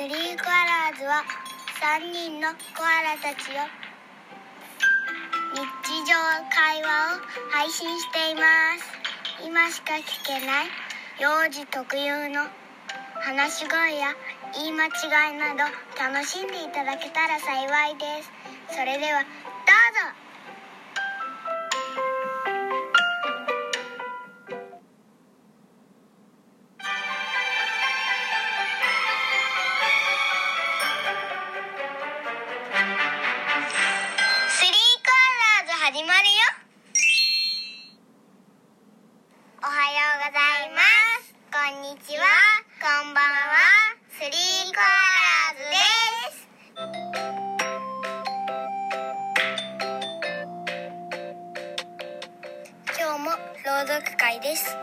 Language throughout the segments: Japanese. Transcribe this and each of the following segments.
スリーコアラーズは3人のコアラたちよ日常会話を配信しています。今しか聞けない幼児特有の話し声や言い間違いなど楽しんでいただけたら幸いです。それではどうぞ。おはようございます。こんにちは。こんばんは。スリーコアラーズです。今日も朗読会です。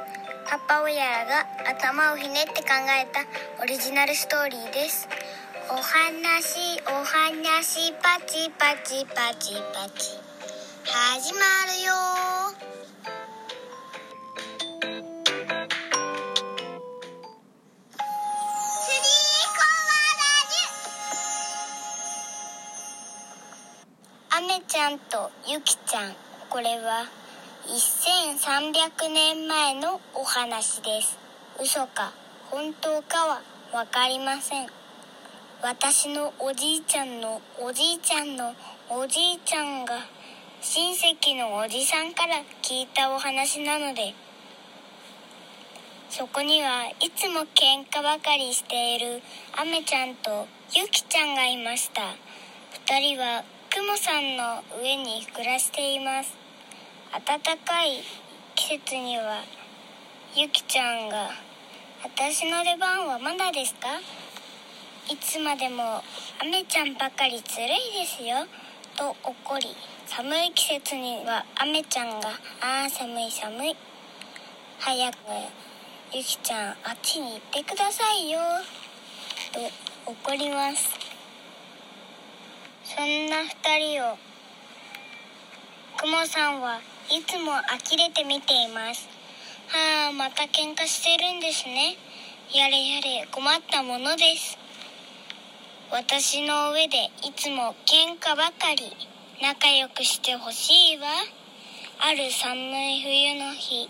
パパ親らが頭をひねって考えたオリジナルストーリーです。お話お話パチパチパチパチ。始まるよ。スリーコアメちゃんとゆきちゃんこれは1300年前のお話です。嘘か本当かは分かりません。私のおじいちゃんのおじいちゃんのおじいちゃんが親戚のおじさんから聞いたお話なのでそこにはいつも喧嘩ばかりしているアメちゃんとユキちゃんがいました二人はクモさんの上に暮らしています暖かい季節にはユキちゃんが「私の出番はまだですか?」いつまでもアメちゃんばかりずるいですよと怒り寒い季節にはアメちゃんが「ああ寒い寒い。早くゆきちゃんあっちに行ってくださいよ」と怒ります。そんな二人をクモさんはいつも呆れて見ています。はあまた喧嘩してるんですね。やれやれ困ったものです。私の上でいつも喧嘩ばかり。仲良くしてほしいわ。ある寒い冬の日。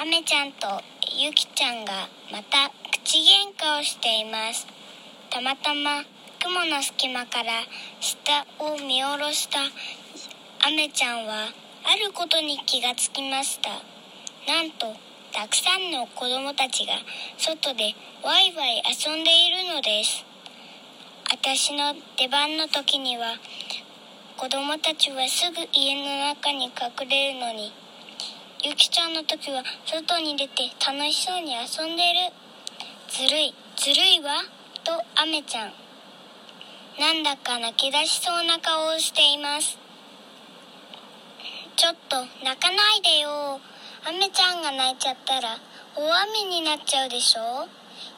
アメちゃんとユキちゃんがまた口喧嘩をしています。たまたま雲の隙間から下を見下ろしたアメちゃんはあることに気がつきました。なんとたくさんの子供たちが外でワイワイ遊んでいるのです。私の出番の時には子供たちはすぐ家の中に隠れるのにゆきちゃんの時は外に出て楽しそうに遊んでる。ずるい。ずるいわ。とアメちゃん。なんだか泣き出しそうな顔をしています。ちょっと泣かないでよ。アメちゃんが泣いちゃったら大雨になっちゃうでしょ。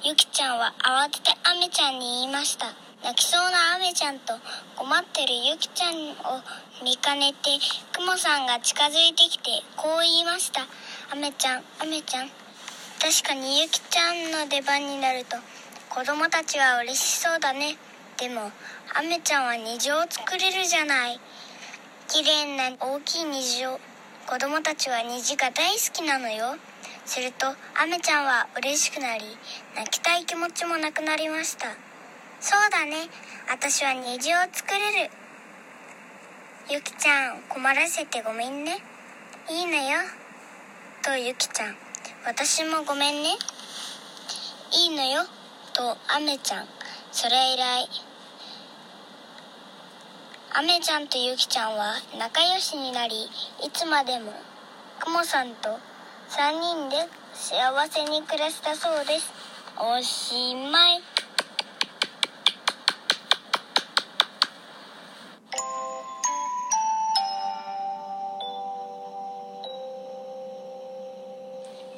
ゆきちゃんは慌ててアメちゃんに言いました。泣きそうなアメちゃんと困ってるゆきちゃんを見かねてクモさんが近づいてきてこう言いました。アメちゃんアメちゃん。確かにゆきちゃんの出番になると子供たちは嬉しそうだね。でもアメちゃんは虹を作れるじゃない。綺麗な大きい虹を子供たちは虹が大好きなのよ。するとアメちゃんは嬉しくなり泣きたい気持ちもなくなりました。そうだね。私は虹を作れる。ゆきちゃん困らせてごめんね。いいのよ。とゆきちゃん。私もごめんね。いいのよ。とアメちゃん。それ以来アメちゃんとゆきちゃんは仲良しになりいつまでもクモさんと3人で幸せに暮らしたそうです。おしまい。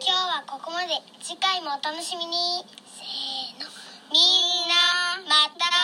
今日はここまで。次回もお楽しみに。せーの。みんなまた。